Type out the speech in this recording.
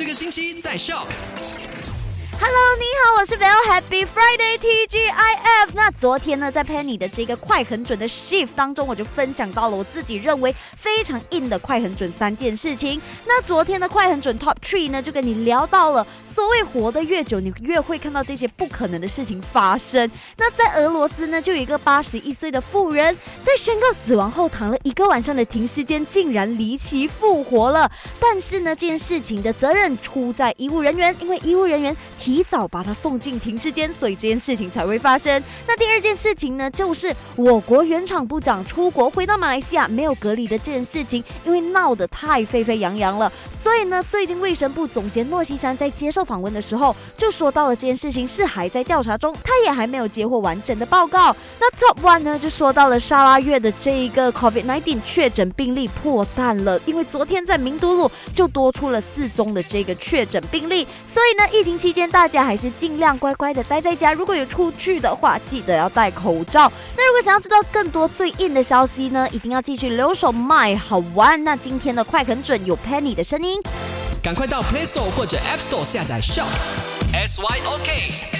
这个星期在笑。Hello，你好，我是 Bell，Happy Friday TGIF。那昨天呢，在 Penny 的这个快很准的 Shift 当中，我就分享到了我自己认为非常硬的快很准三件事情。那昨天的快很准 Top Three 呢，就跟你聊到了，所谓活得越久，你越会看到这些不可能的事情发生。那在俄罗斯呢，就有一个八十一岁的妇人，在宣告死亡后躺了一个晚上的停尸间，竟然离奇复活了。但是呢，这件事情的责任出在医务人员，因为医务人员。提早把他送进停尸间，所以这件事情才会发生。那第二件事情呢，就是我国原厂部长出国回到马来西亚没有隔离的这件事情，因为闹得太沸沸扬扬了，所以呢，最近卫生部总监诺西山在接受访问的时候就说到了这件事情是还在调查中，他也还没有接获完整的报告。那 Top One 呢就说到了沙拉月的这一个 COVID-19 确诊病例破蛋了，因为昨天在明都路就多出了四宗的这个确诊病例，所以呢，疫情期间大。大家还是尽量乖乖的待在家。如果有出去的话，记得要戴口罩。那如果想要知道更多最硬的消息呢，一定要继续留守 My 好玩。那今天的快很准有 Penny 的声音，赶快到 Play Store 或者 App Store 下载 Shop S Y O K。